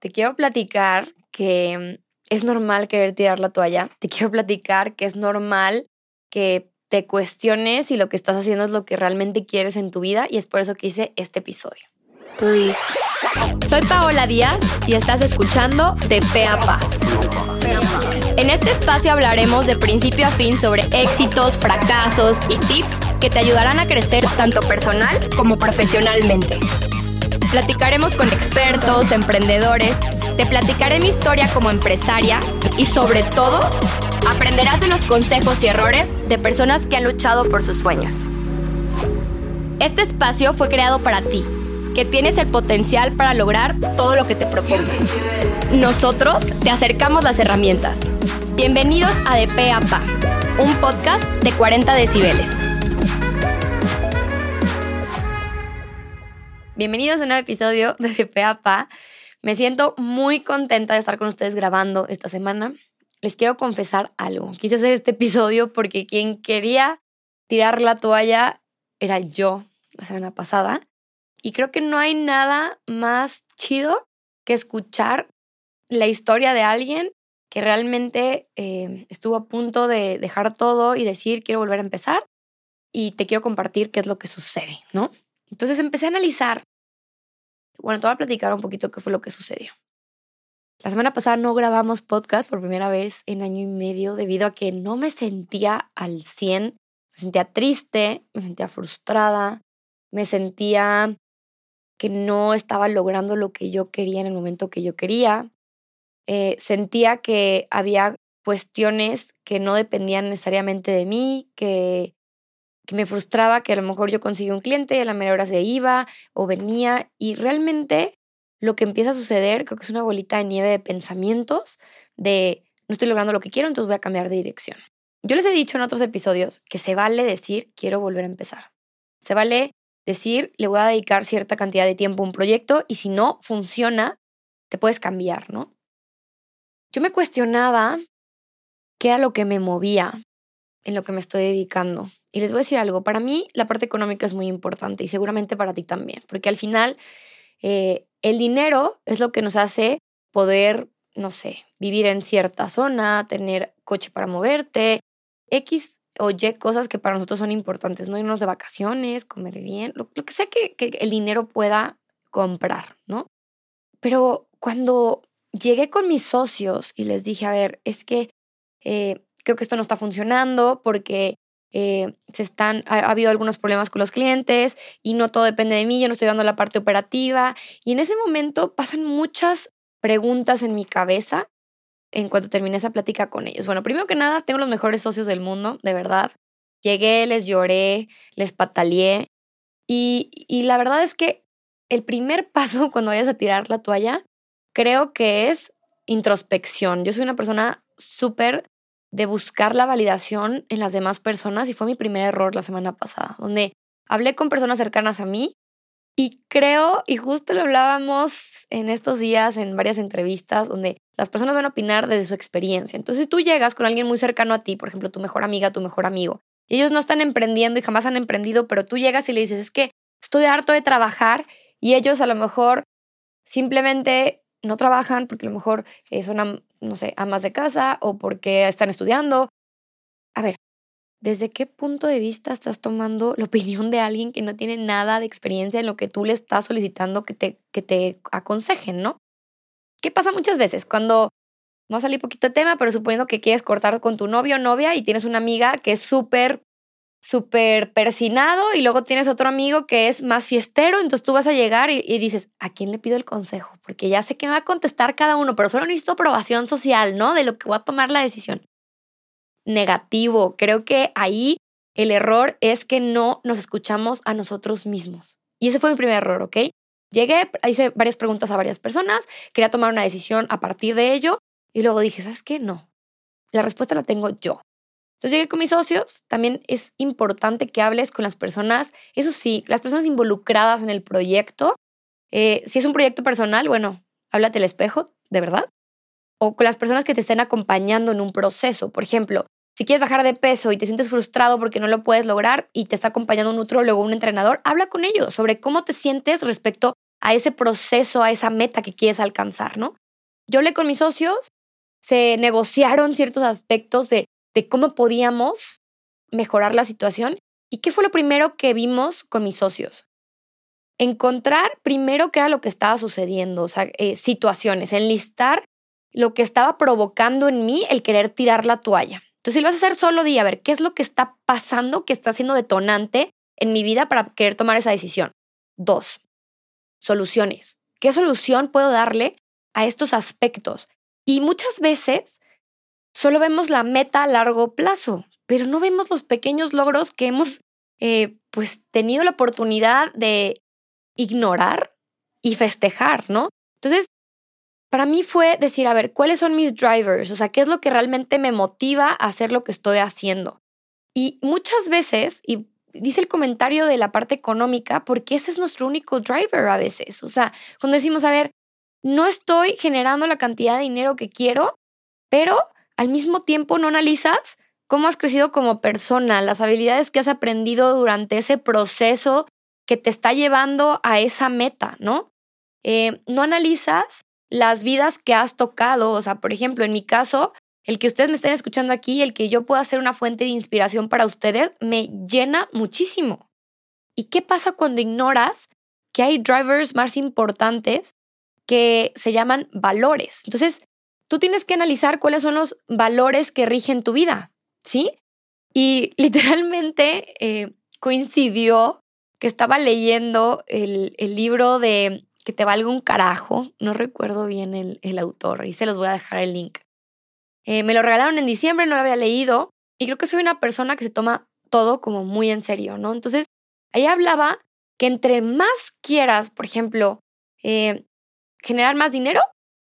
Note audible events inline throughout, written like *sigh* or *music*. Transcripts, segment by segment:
te quiero platicar que es normal querer tirar la toalla. Te quiero platicar que es normal que te cuestiones si lo que estás haciendo es lo que realmente quieres en tu vida y es por eso que hice este episodio. Soy Paola Díaz y estás escuchando De Pe a Pa. En este espacio hablaremos de principio a fin sobre éxitos, fracasos y tips que te ayudarán a crecer tanto personal como profesionalmente. Platicaremos con expertos, emprendedores, te platicaré mi historia como empresaria y sobre todo aprenderás de los consejos y errores de personas que han luchado por sus sueños. Este espacio fue creado para ti, que tienes el potencial para lograr todo lo que te propongas. Nosotros te acercamos las herramientas. Bienvenidos a De Pa, un podcast de 40 decibeles. Bienvenidos a un nuevo episodio de *laughs* Pa. Me siento muy contenta de estar con ustedes grabando esta semana. Les quiero confesar algo. Quise hacer este episodio porque quien quería tirar la toalla era yo la semana pasada. Y creo que no hay nada más chido que escuchar la historia de alguien que realmente eh, estuvo a punto de dejar todo y decir quiero volver a empezar y te quiero compartir qué es lo que sucede, ¿no? Entonces empecé a analizar bueno, te voy a platicar un poquito qué fue lo que sucedió. La semana pasada no grabamos podcast por primera vez en año y medio debido a que no me sentía al 100. Me sentía triste, me sentía frustrada, me sentía que no estaba logrando lo que yo quería en el momento que yo quería. Eh, sentía que había cuestiones que no dependían necesariamente de mí, que que me frustraba que a lo mejor yo conseguía un cliente y a la mera hora se iba o venía y realmente lo que empieza a suceder creo que es una bolita de nieve de pensamientos de no estoy logrando lo que quiero, entonces voy a cambiar de dirección. Yo les he dicho en otros episodios que se vale decir quiero volver a empezar. Se vale decir le voy a dedicar cierta cantidad de tiempo a un proyecto y si no funciona, te puedes cambiar, ¿no? Yo me cuestionaba qué era lo que me movía en lo que me estoy dedicando. Y les voy a decir algo, para mí la parte económica es muy importante y seguramente para ti también, porque al final eh, el dinero es lo que nos hace poder, no sé, vivir en cierta zona, tener coche para moverte, X o Y cosas que para nosotros son importantes, no irnos de vacaciones, comer bien, lo, que sea que, el dinero pueda comprar, ¿no? Pero cuando llegué con mis socios y les dije, a ver, es que eh, creo que esto no está funcionando porque eh, se están, ha, habido algunos problemas con los clientes y no todo depende de mí, yo no estoy dando la parte operativa. Y en ese momento pasan muchas preguntas en mi cabeza en cuanto terminé esa plática con ellos. Bueno, primero que nada, tengo los mejores socios del mundo, de verdad. Llegué, les lloré, les pataleé. Y, y la verdad es que el primer *laughs* paso cuando vayas a tirar la toalla, creo que es introspección. Yo soy una persona súper de buscar la validación en las demás personas y fue mi primer error la semana pasada, donde hablé con personas cercanas a mí y creo, y justo lo hablábamos en estos días en varias entrevistas, donde las personas van a opinar desde su experiencia. Entonces, si tú llegas con alguien muy cercano a ti, por ejemplo, tu mejor amiga, tu mejor amigo, y ellos no están emprendiendo y jamás han emprendido, pero tú llegas y le dices, es que estoy harto de trabajar y ellos a lo mejor simplemente no trabajan porque a lo mejor eh, son, no sé, amas de casa o porque están estudiando. A ver, ¿desde qué punto de vista estás tomando la *laughs* opinión de alguien que no tiene nada de experiencia en lo que tú le estás solicitando que te, que te aconsejen, no? ¿Qué pasa muchas veces? Cuando, vamos a salir poquito de tema, pero suponiendo que quieres cortar con tu novio o novia y tienes una amiga que es súper súper persinado y luego tienes otro amigo que es más fiestero, entonces tú vas a llegar y, dices, ¿a quién le pido el consejo? Porque ya sé que me va a contestar cada uno, pero solo necesito aprobación social, ¿no? De lo que voy a tomar la decisión. Negativo, creo que ahí el error es que no nos escuchamos a nosotros mismos. Y ese fue mi primer error, ¿ok? Llegué, hice varias preguntas a varias personas, quería tomar una decisión a partir de ello y luego dije, ¿sabes qué? No. La respuesta la tengo yo. Entonces llegué con mis socios, también es importante que hables con las personas, eso sí, las personas involucradas en el proyecto. Eh, si es un proyecto personal, bueno, háblate el espejo, de verdad. O con las personas que te estén acompañando en un proceso. Por ejemplo, si quieres bajar de peso y te sientes frustrado porque no lo puedes lograr y te está acompañando un nutrólogo o un entrenador, habla con ellos sobre cómo te sientes respecto a ese proceso, a esa meta que quieres alcanzar, ¿no? Yo hablé con mis socios, se negociaron ciertos aspectos de, de cómo podíamos mejorar la situación. ¿Y qué fue lo primero que vimos con mis socios? Encontrar primero qué era lo que estaba sucediendo, o sea, eh, situaciones, enlistar lo que estaba provocando en mí el querer tirar la toalla. Entonces, si lo vas a hacer solo, di a ver qué es lo que está pasando, que está siendo detonante en mi vida para querer tomar esa decisión. Dos, soluciones. ¿Qué solución puedo darle a estos aspectos? Y muchas veces solo vemos la meta a largo plazo, pero no vemos los pequeños logros que hemos eh, pues tenido la oportunidad de ignorar y festejar, ¿no? Entonces, para mí fue decir, a ver, ¿cuáles son mis drivers? O sea, ¿qué es lo que realmente me motiva a hacer lo que estoy haciendo? Y muchas veces, y dice el comentario de la parte económica, porque ese es nuestro único driver a veces. O sea, cuando decimos, a ver, no estoy generando la cantidad de dinero que quiero, pero al mismo tiempo no analizas cómo has crecido como persona, las habilidades que has aprendido durante ese proceso que te está llevando a esa meta, ¿no? Eh, no analizas las vidas que has tocado, o sea, por ejemplo, en mi caso, el que ustedes me estén escuchando aquí, el que yo pueda ser una fuente de inspiración para ustedes, me llena muchísimo. ¿Y qué pasa cuando ignoras que hay drivers más importantes que se llaman valores? Entonces, tú tienes que analizar cuáles son los valores que rigen tu vida, ¿sí? Y *laughs* literalmente eh, coincidió que estaba leyendo el, el, libro de Que te valga un carajo, no recuerdo bien el, el autor, y se los voy a dejar el link. Eh, me lo regalaron en diciembre, no lo había leído y creo que soy una persona que se toma todo como muy en serio, ¿no? Entonces, ahí hablaba que entre más quieras, por ejemplo, eh, generar más dinero,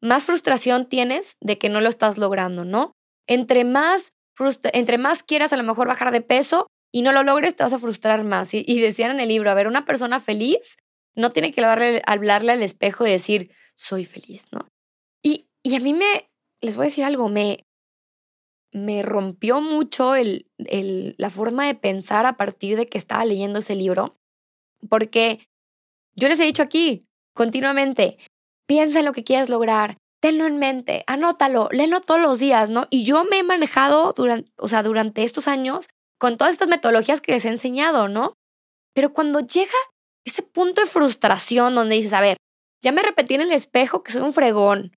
más frustración tienes de que no lo estás logrando, ¿no? Entre más, entre más quieras a lo mejor bajar de peso y no lo logres, te vas a frustrar más. Y, y decían en el libro, a ver, una persona feliz no tiene que hablarle, hablarle al espejo y decir, soy feliz, ¿no? Y, y a mí me, les voy a decir algo, me, me rompió mucho el, el, la forma de pensar a partir de que estaba leyendo ese libro, porque yo les he dicho aquí continuamente, piensa en lo que quieres lograr, tenlo en mente, anótalo, léelo todos los días, ¿no? Y yo me he manejado durante, o sea, durante estos años con todas estas metodologías que les he enseñado, ¿no? Pero cuando llega ese punto de frustración donde dices, a ver, ya me repetí en el espejo que soy un fregón,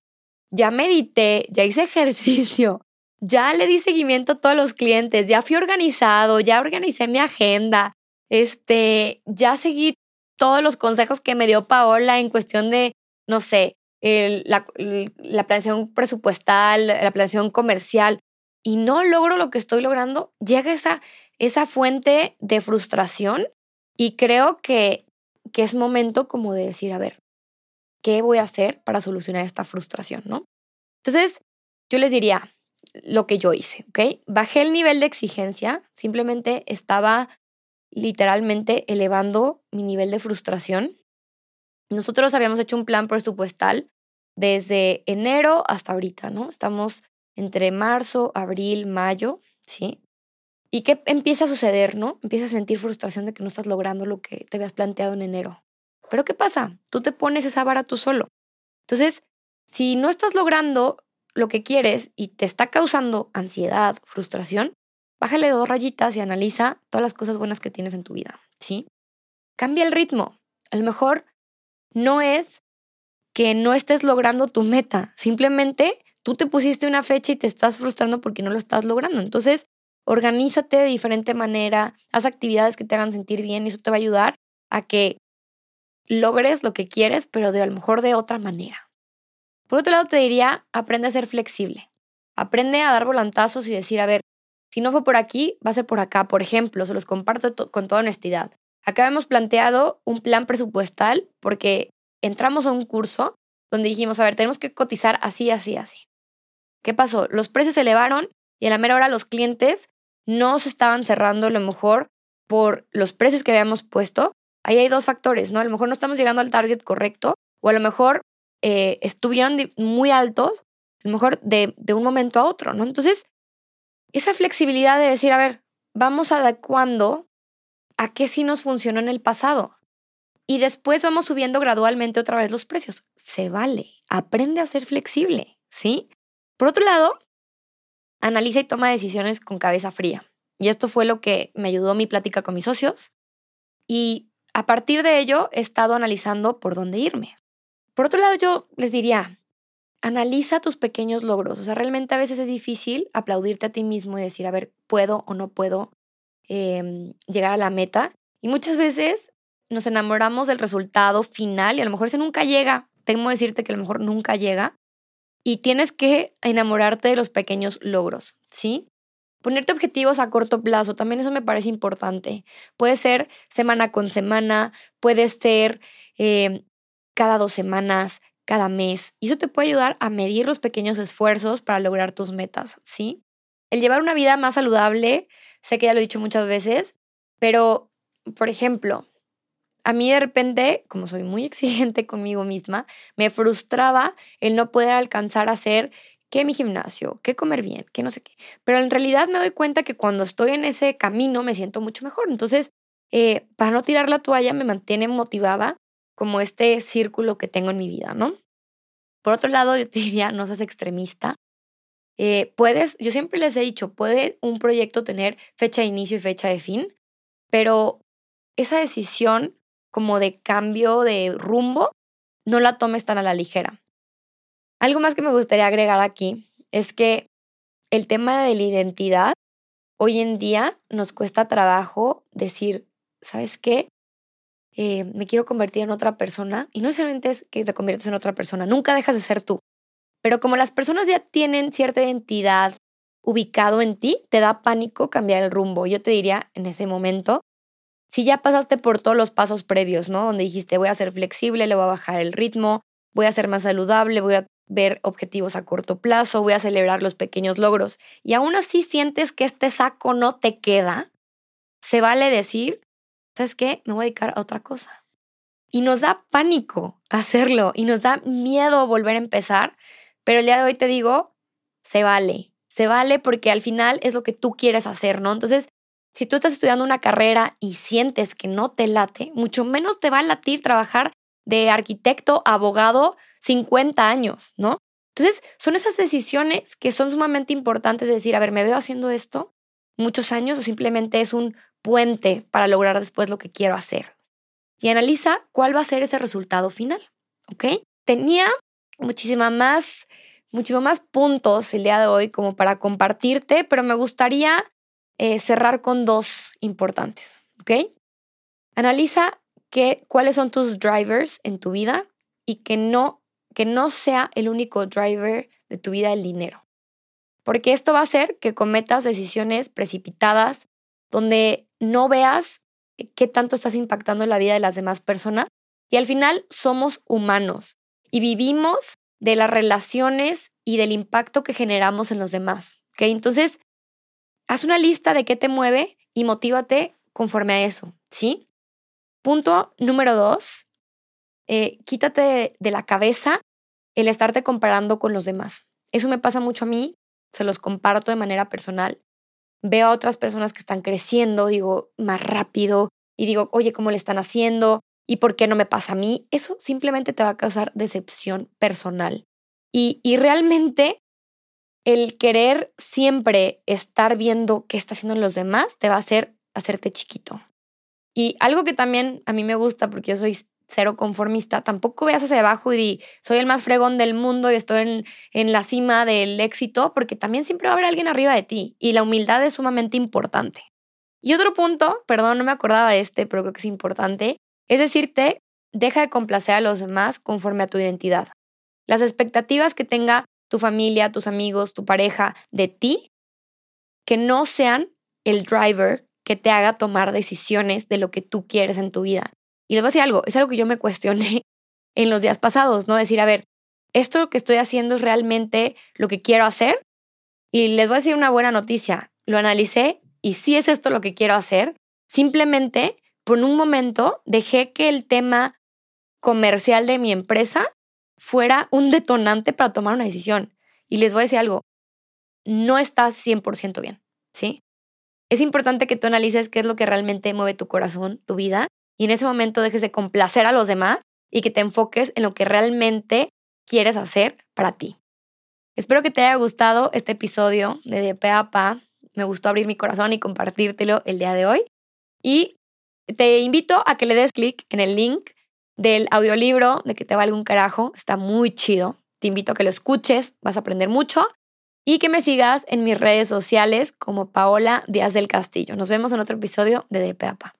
ya medité, ya hice ejercicio, ya le di seguimiento a todos los clientes, ya fui organizado, ya organicé mi agenda, este, ya seguí todos los consejos que me dio Paola en cuestión de, no sé, la, la planeación presupuestal, la planeación comercial, y no logro lo que estoy logrando, llega esa, esa fuente de frustración y creo que, que es momento como de decir, a ver, ¿qué voy a hacer para solucionar esta frustración, no? Entonces, yo les diría lo que yo hice, ¿ok? Bajé el nivel de exigencia, simplemente estaba literalmente elevando mi nivel de frustración. Nosotros habíamos hecho un plan presupuestal desde enero hasta ahorita, ¿no? Estamos entre marzo, abril, mayo, ¿sí? ¿Y qué empieza a suceder, no? Empiezas a sentir frustración de que no estás logrando lo que te habías planteado en enero. Pero ¿qué pasa? Tú te pones esa vara tú solo. Entonces, si no estás logrando lo que quieres y te está causando ansiedad, frustración, bájale dos rayitas y analiza todas las cosas buenas que tienes en tu vida, ¿sí? Cambia el ritmo. A lo mejor no es que no estés logrando tu meta, simplemente tú te pusiste una fecha y te estás frustrando porque no lo estás logrando. Entonces, organízate de diferente manera, haz actividades que te hagan sentir bien y eso te va a ayudar a que logres lo que quieres, pero de a lo mejor de otra manera. Por otro lado, te diría, aprende a ser flexible. Aprende a dar volantazos y decir, a ver, si no fue por aquí, va a ser por acá. Por ejemplo, se los comparto con toda honestidad. Acá hemos planteado un plan presupuestal porque entramos a un curso donde dijimos, a ver, tenemos que cotizar así, así, así. ¿Qué pasó? Los precios se elevaron y a la mera hora los clientes no se estaban cerrando a lo mejor por los precios que habíamos puesto, ahí hay dos factores, ¿no? A lo mejor no estamos llegando al target correcto o a lo mejor eh, estuvieron muy altos, a lo mejor de, de un momento a otro, ¿no? Entonces, esa flexibilidad de decir, a ver, vamos adecuando a qué sí nos funcionó en el pasado. y después vamos subiendo gradualmente otra vez los precios. Se vale, aprende a ser flexible, ¿sí? Por otro lado, analiza y toma decisiones con cabeza fría. Y esto fue lo que me ayudó mi plática con mis socios. Y a partir de ello he estado analizando por dónde irme. Por otro lado, yo les diría, analiza tus pequeños logros. O sea, realmente a veces es difícil aplaudirte a ti mismo y decir, a ver, puedo o no puedo em, llegar a la meta. Y muchas veces nos enamoramos del resultado final y a lo mejor ese nunca llega. Tengo que decirte que a lo mejor nunca llega. Y tienes que enamorarte de los pequeños logros, ¿sí? Ponerte objetivos a corto plazo, también eso me parece importante. Puede ser semana con semana, puede ser em, cada dos semanas, cada mes. Y eso te puede ayudar a medir los pequeños esfuerzos para lograr tus metas, ¿sí? El llevar una vida más saludable, sé que ya lo he dicho muchas veces, pero, por ejemplo, a mí de repente, como soy muy *laughs* exigente conmigo misma, me frustraba el no poder alcanzar a hacer que mi gimnasio, que comer bien, que no sé qué. Pero en realidad me doy cuenta que cuando estoy en ese camino me siento mucho mejor. Entonces, eh, para no tirar la toalla, me mantiene motivada como este círculo que tengo en mi vida, ¿no? Por otro lado, yo te diría, no seas extremista. Eh, puedes, yo siempre les he dicho, puede un proyecto tener fecha de inicio y fecha de fin, pero esa decisión como de cambio de rumbo, no la tomes tan a la ligera. Algo más que me gustaría agregar aquí es que el tema de la identidad, hoy en día nos cuesta trabajo decir, ¿sabes qué? Eh, me quiero convertir en otra persona y no necesariamente es que te conviertes en otra persona, nunca dejas de ser tú. Pero como las personas ya tienen cierta identidad ubicado en ti, te da pánico cambiar el rumbo. Yo te diría en ese momento, si ya pasaste por todos los pasos previos, ¿no? Donde dijiste, voy a ser flexible, le voy a bajar el ritmo, voy a ser más saludable, voy a ver objetivos a corto plazo, voy a celebrar los pequeños logros, y aún así sientes que este saco no te queda, se vale decir, ¿sabes qué? Me voy a dedicar a otra cosa. Y nos da pánico hacerlo y nos da miedo volver a empezar, pero el día de hoy te digo, se vale, se vale porque al final es lo que tú quieres hacer, ¿no? Entonces, si tú estás estudiando una carrera y sientes que no te late, mucho menos te va a latir trabajar de arquitecto, abogado, 50 años, ¿no? Entonces, son esas decisiones que son sumamente importantes de decir, a ver, ¿me veo haciendo esto muchos años o simplemente es un puente para lograr después lo que quiero hacer. Y analiza cuál va a ser ese resultado final, ¿ok? Tenía muchísima más, muchísimo más puntos el día de hoy como para compartirte, pero me gustaría eh, cerrar con dos importantes. Analiza qué, cuáles son tus drivers en tu vida y que no, que no sea el único driver de tu vida el dinero. Porque esto va a hacer que cometas decisiones precipitadas donde no veas qué tanto estás impactando la vida de las demás personas. Y al final somos humanos y vivimos de las relaciones y del impacto que generamos en los demás. ¿okay? Entonces, haz una lista de qué te mueve y motívate conforme a eso, ¿sí? Punto número dos, eh, quítate de la cabeza el estarte comparando con los demás. Eso me pasa mucho a mí, se los comparto de manera personal veo a otras personas que están creciendo, digo, más rápido y digo, oye, ¿cómo le están haciendo? ¿Y por qué no me pasa a mí? Eso simplemente te va a causar decepción personal. Y, y realmente el querer siempre estar viendo qué está haciendo los demás te va a hacer hacerte chiquito. Y algo que también a mí me gusta, porque yo soy cero conformista, tampoco veas hacia abajo y di, soy el más fregón del mundo y estoy en, en, la cima del éxito, porque también siempre va a haber alguien arriba de ti y la humildad es sumamente importante. Y otro punto, perdón, no me acordaba de este, pero creo que es importante, es decirte, deja de complacer a los demás conforme a tu identidad. Las expectativas que tenga tu familia, tus amigos, tu pareja de ti, que no sean el driver que te haga tomar decisiones de lo que tú quieres en tu vida. Y les voy a decir algo, es algo que yo me cuestioné *laughs* en los días pasados, ¿no? Decir, a ver, ¿esto que estoy haciendo es realmente lo que quiero hacer? Y les voy a decir una buena noticia, lo analicé y si es esto lo que quiero hacer. Simplemente, por un momento, dejé que el tema comercial de mi empresa fuera un detonante para tomar una decisión. Y les voy a decir algo, no estás 100% bien, ¿sí? Es importante que tú analices qué es lo que realmente mueve tu corazón, tu vida, y en ese momento dejes de complacer a los demás y que te enfoques en lo que realmente quieres hacer para ti. Espero que te haya gustado este episodio de De Pe a Pa. Me gustó abrir mi corazón y compartírtelo el día de hoy. Y te invito a que le des clic en el link del audiolibro de que te vale un carajo. Está muy chido. Te invito a que lo escuches, vas a aprender mucho. Y que me sigas en mis redes sociales como Paola Díaz del Castillo. Nos vemos en otro episodio de De Pe a Pa.